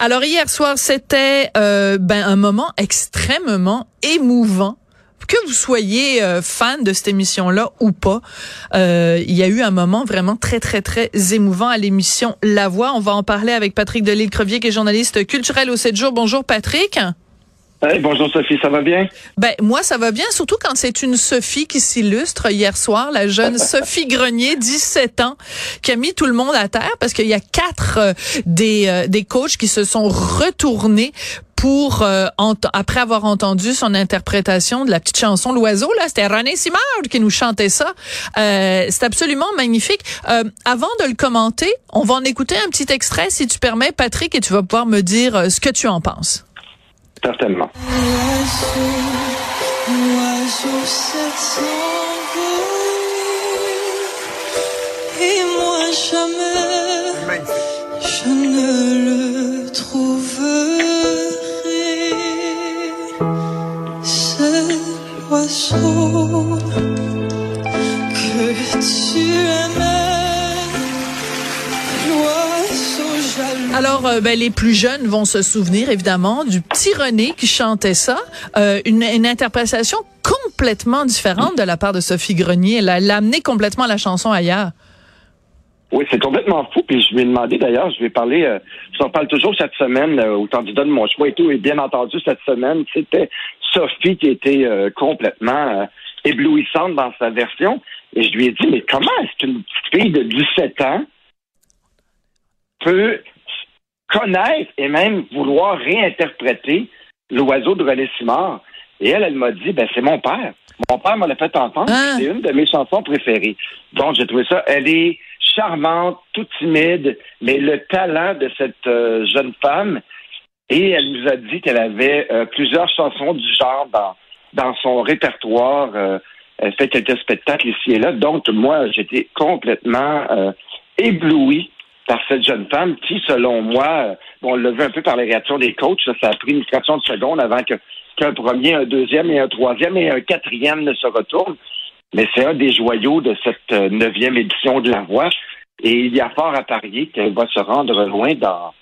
Alors hier soir, c'était euh, ben un moment extrêmement émouvant. Que vous soyez euh, fan de cette émission-là ou pas, euh, il y a eu un moment vraiment très très très émouvant à l'émission La Voix. On va en parler avec Patrick Delisle-Crevier, qui est journaliste culturel au 7 jours. Bonjour Patrick. Hey, bonjour Sophie, ça va bien? Ben moi ça va bien, surtout quand c'est une Sophie qui s'illustre. Hier soir, la jeune Sophie Grenier, 17 ans, qui a mis tout le monde à terre parce qu'il y a quatre euh, des euh, des coachs qui se sont retournés pour euh, après avoir entendu son interprétation de la petite chanson l'oiseau là c'était René Simard qui nous chantait ça. Euh, c'est absolument magnifique. Avant de le commenter on va en écouter un petit extrait si tu permets Patrick et tu vas pouvoir me dire ce que tu en penses Certainement. Et moi jamais je ne le trouverai. C'est l'oiseau que tu aimais. Alors, euh, ben, les plus jeunes vont se souvenir évidemment du petit René qui chantait ça, euh, une, interprétation complètement différente de la part de Sophie Grenier. Elle a, amené complètement la chanson ailleurs. Oui, c'est complètement fou. Puis je lui ai demandé d'ailleurs, je vais parler, euh, je en parle toujours cette semaine euh, au candidat de mon choix et tout. Et bien entendu, cette semaine, c'était Sophie qui était euh, complètement euh, éblouissante dans sa version. Et je lui ai dit, mais comment est-ce qu'une petite fille de 17 ans peut connaître et même vouloir réinterpréter l'oiseau de René Simard? Et elle, elle m'a dit, ben c'est mon père. Mon père m'a l'a fait entendre. Ah. C'est une de mes chansons préférées. Donc, j'ai trouvé ça. Elle est charmante, toute timide, mais le talent de cette euh, jeune femme. Et elle nous a dit qu'elle avait euh, plusieurs chansons du genre dans, dans son répertoire. Euh, elle fait quelques spectacles ici et là. Donc, moi, j'étais complètement ébloui par cette jeune femme qui, selon moi, euh, bon, on l'a vu un peu par les réactions des coachs, ça, a pris une fraction de seconde avant qu'un premier, un deuxième et un troisième et un quatrième ne se retournent. Mais c'est un des joyaux de cette euh, neuvième édition de La Voix. Et il y a fort à parier qu'elle va se rendre loin dans,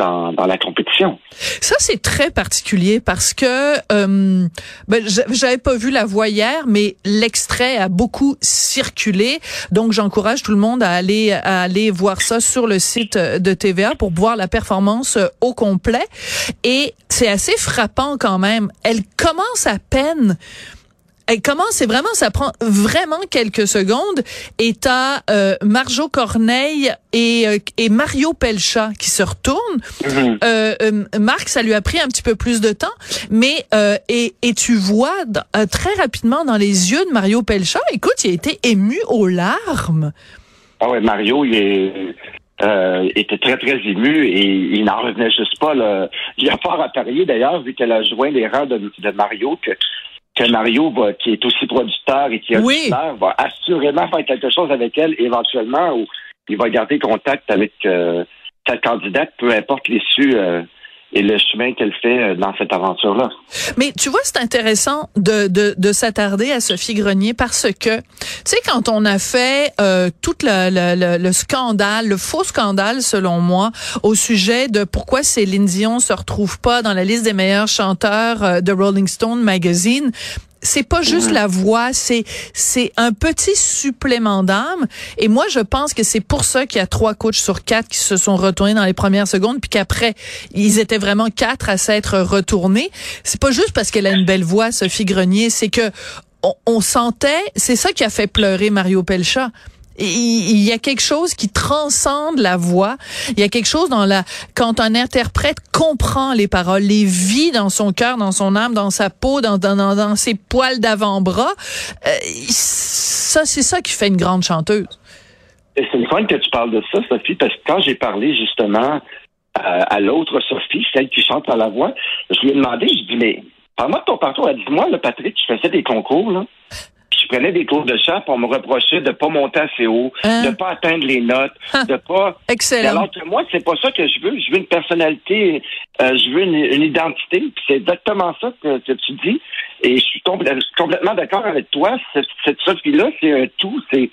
dans, la compétition. Ça, c'est très particulier parce que euh, ben, j'a- j'avais pas vu la voix hier, mais l'extrait a beaucoup circulé. Donc, j'encourage tout le monde à aller à aller voir ça sur le site de TVA pour voir la performance euh, au complet. Et c'est assez frappant quand même. Elle commence à peine. Elle commence, c'est vraiment, ça prend vraiment quelques secondes. Et t'as euh, Marjo Corneille et, euh, et Mario Pelcha qui se retournent. Euh, euh, Marc, ça lui a pris un petit peu plus de temps, mais euh, et, et tu vois euh, très rapidement dans les yeux de Mario Pelcha, écoute, il a été ému aux larmes. Ah ouais, Mario, il est, euh, était très, très ému et il n'en revenait juste pas. Là. Il y a fort à parier, d'ailleurs, vu qu'elle a joint les rangs de, de Mario, que, que Mario, va, qui est aussi producteur et qui est Oui. va assurément faire quelque chose avec elle éventuellement ou il va garder contact avec euh, sa candidate, peu importe l'issue euh, et le chemin qu'elle fait euh, dans cette aventure-là. Mais tu vois, c'est intéressant de, de, de s'attarder à Sophie Grenier parce que, tu sais, quand on a fait euh, tout le, le, le, le scandale, le faux scandale selon moi, au sujet de pourquoi Céline Dion se retrouve pas dans la liste des meilleurs chanteurs euh, de Rolling Stone magazine, c'est pas juste la voix, c'est c'est un petit supplément d'âme. Et moi, je pense que c'est pour ça qu'il y a trois coachs sur quatre qui se sont retournés dans les premières secondes, puis qu'après ils étaient vraiment quatre à s'être retournés. C'est pas juste parce qu'elle a une belle voix, Sophie Grenier, c'est que on, on sentait, c'est ça qui a fait pleurer Mario Pelcha il y a quelque chose qui transcende la voix. Il y a quelque chose dans la quand un interprète comprend les paroles, les vit dans son cœur, dans son âme, dans sa peau, dans dans, dans, ses poils d'avant-bras. Euh, ça, c'est ça qui fait une grande chanteuse. C'est une fois que tu parles de ça, Sophie, parce que quand j'ai parlé justement à, à l'autre Sophie, celle qui chante par la voix, je lui ai demandé, je dis mais parle-moi de ton parcours. Elle dit moi, le Patrick, tu faisais des concours là je prenais des cours de chant pour me reprocher de pas monter assez haut, Hein? de pas atteindre les notes, Ah. de pas. Excellent. Alors que moi, c'est pas ça que je veux. Je veux une personnalité, euh, je veux une, une identité. C'est exactement ça que, que tu dis. Et je suis compl- complètement d'accord avec toi. Cette, cette Sophie-là, c'est un tout. C'est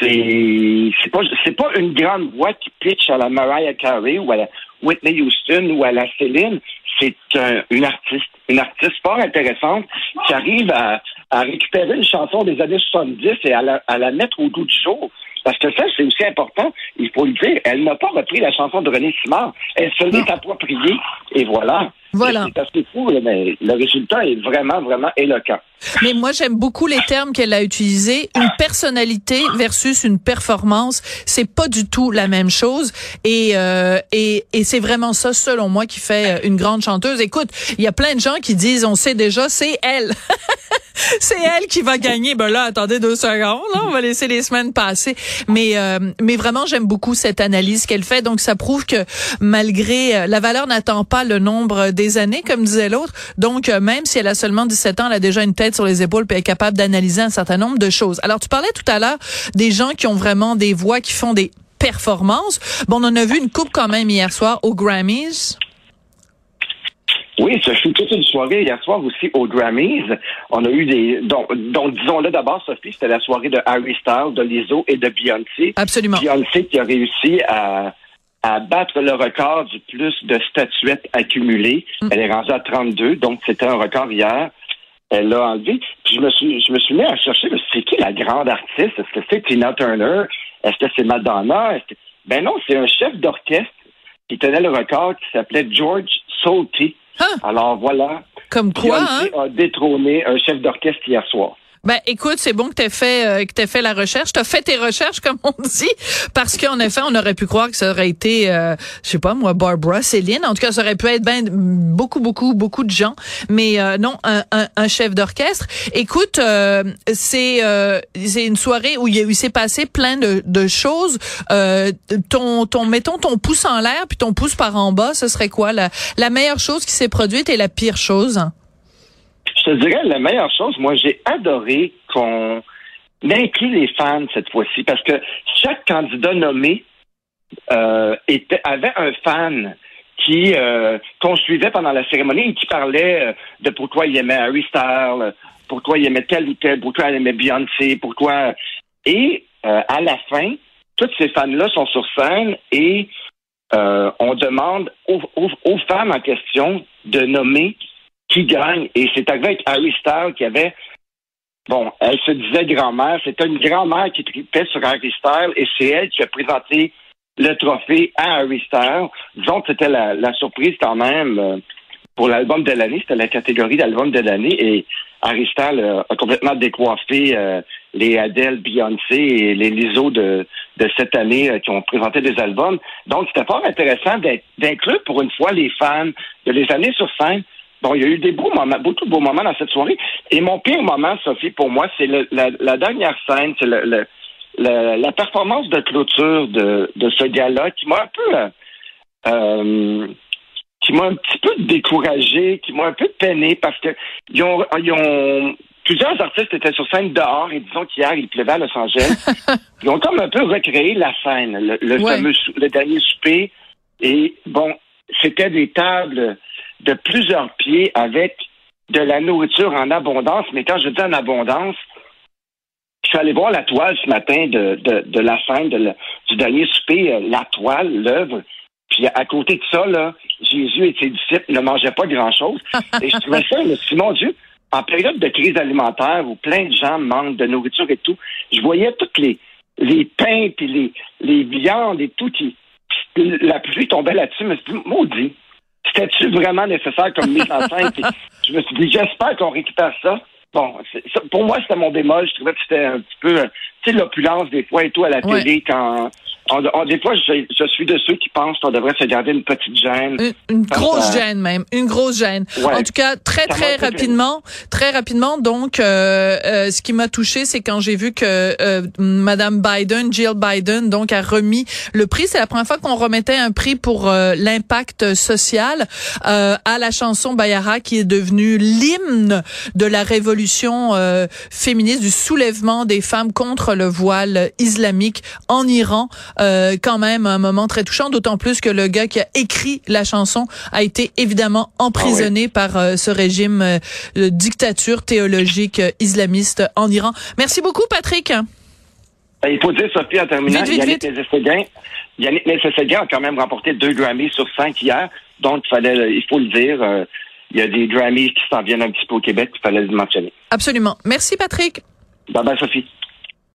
c'est c'est pas c'est pas une grande voix qui pitch à la Mariah Carey ou à la Whitney Houston ou à la Céline. C'est un- une artiste, une artiste fort intéressante qui arrive à, à récupérer une chanson des années 70 et à la, à la mettre au goût du jour. Parce que ça, c'est aussi important. Il faut le dire. Elle n'a pas repris la chanson de René Simard. Elle se l'est appropriée. Et voilà. Voilà. C'est assez fou, mais le résultat est vraiment, vraiment éloquent. Mais moi, j'aime beaucoup les termes qu'elle a utilisés. Une personnalité versus une performance, c'est pas du tout la même chose. Et euh, et, et c'est vraiment ça, selon moi, qui fait euh, une grande chanteuse. Écoute, il y a plein de gens qui disent, on sait déjà, c'est elle. c'est elle qui va gagner. Ben là, attendez deux secondes. Là, on va laisser les semaines passer. Mais euh, mais vraiment, j'aime beaucoup cette analyse qu'elle fait. Donc, ça prouve que malgré euh, la valeur n'attend pas le nombre des années, comme disait l'autre. Donc, euh, même si elle a seulement 17 ans, elle a déjà une tête sur les épaules elle est capable d'analyser un certain nombre de choses. Alors, tu parlais tout à l'heure des gens qui ont vraiment des voix, qui font des performances. Bon, on en a vu une coupe quand même hier soir aux Grammys. Oui, ce fut toute une soirée hier soir aussi aux Grammys. On a eu des, donc, donc disons-le d'abord, Sophie, c'était la soirée de Harry Styles, de Lizzo et de Beyoncé. Absolument. Beyoncé qui a réussi à, à battre le record du plus de statuettes accumulées. Mm. Elle est rendue à 32, donc c'était un record hier. Elle l'a enlevé. Puis je me suis, je me suis mis à chercher, mais c'est qui la grande artiste? Est-ce que c'est Tina Turner? Est-ce que c'est Madonna? Est-ce que- Ben non, c'est un chef d'orchestre qui tenait le record qui s'appelait George Solti. Ah. Alors voilà. Comme quoi, hein? Beyoncé a détrôné un chef d'orchestre hier soir. Ben, écoute, c'est bon que t'aies fait euh, que t'aies fait la recherche. T'as fait tes recherches, comme on dit, parce qu'en effet, on aurait pu croire que ça aurait été, euh, je sais pas moi, Barbara, Céline. En tout cas, ça aurait pu être ben beaucoup, beaucoup, beaucoup de gens. Mais euh, non, un, un, un chef d'orchestre. Écoute, euh, c'est euh, c'est une soirée où il s'est passé plein de, de choses. Euh, ton ton mettons ton pouce en l'air puis ton pouce par en bas, ce serait quoi? La la meilleure chose qui s'est produite et la pire chose? Je te dirais, la meilleure chose, moi, j'ai adoré qu'on inclut les fans cette fois-ci parce que chaque candidat nommé euh, était, avait un fan qui euh, qu'on suivait pendant la cérémonie et qui parlait euh, de pourquoi il aimait Harry Styles, pourquoi il aimait tel ou tel, pourquoi il aimait Beyoncé, pourquoi... Et euh, à la fin, tous ces fans-là sont sur scène et euh, on demande aux, aux, aux femmes en question de nommer qui gagne. Et c'est avec Harry Styles qui avait, bon, elle se disait grand-mère. C'était une grand-mère qui tripait sur Harry Styles et c'est elle qui a présenté le trophée à Harry Styles. Disons que c'était la, surprise quand même euh, pour l'album de l'année. C'était la catégorie d'album de l'année et Harry Styles euh, a complètement décoiffé euh, les Adele, Beyoncé et les Lizzo de, de cette année qui ont présenté des albums. Donc, c'était fort intéressant d'inclure pour une fois les fans, de les amener sur scène. Bon, il y a eu des beaux moments, beaucoup de beaux moments dans cette soirée. Et mon pire moment, Sophie, pour moi, c'est la, la dernière scène, c'est le, le- le- la performance de clôture de, de ce gars-là qui m'a un peu... euh, euh, qui m'a un petit peu découragé, qui m'a un peu peiné parce que ils ont, ils ont plusieurs artistes étaient sur scène dehors et disons qu'hier il pleuvait à Los Angeles. ils ont comme un peu recréé la scène, le, le Ouais. fameux le dernier souper. Et bon, c'était des tables de plusieurs pieds avec de la nourriture en abondance. Mais quand je dis en abondance, je suis allé voir la toile ce matin de, de, la scène de la- du dernier souper, euh, la toile, l'œuvre. Puis à côté de ça, là, Jésus et ses disciples ne mangeaient pas grand-chose. Et je trouvais ça, suis dit, mon Dieu, en période de crise alimentaire où plein de gens manquent de nourriture et tout, je voyais toutes les, les pains puis les, les viandes et tout qui, la pluie tombait là-dessus. Je me suis dit, maudit, c'était-tu vraiment nécessaire comme mise en scène? Puis je me suis dit, j'espère qu'on récupère ça. Bon, ça- pour moi, c'était mon bémol. Je trouvais que c'était un petit peu, euh, tu sais, l'opulence des fois et tout à la Ouais. télé quand. On- on- des fois, je, je suis de ceux qui pensent qu'on devrait se garder une petite gêne. Une, grosse gêne même, une grosse gêne. Ouais. En tout cas, très très rapidement, très rapidement. Donc, euh, euh, ce qui m'a touché, c'est quand j'ai vu que euh, Madame Biden, Jill Biden, donc a remis le prix. C'est la première fois qu'on remettait un prix pour euh, l'impact social euh, à la chanson Bayara, qui est devenue l'hymne de la révolution euh, féministe, du soulèvement des femmes contre le voile islamique en Iran. Euh, quand même un moment très touchant, d'autant plus que le gars qui a écrit la chanson a été évidemment emprisonné par euh, ce régime euh, de dictature théologique islamiste en Iran. Merci beaucoup, Patrick. Ben, Il faut dire, Sophie, en terminant, Vite, vite, Yannick vite. Nézet-Séguin, Yannick Nézet-Séguin a quand même remporté deux Grammys sur cinq hier. Donc, il fallait, il faut le dire, il y a des Grammys qui s'en viennent un petit peu au Québec, il fallait le mentionner. Absolument. Merci, Patrick. Bye bye, Sophie.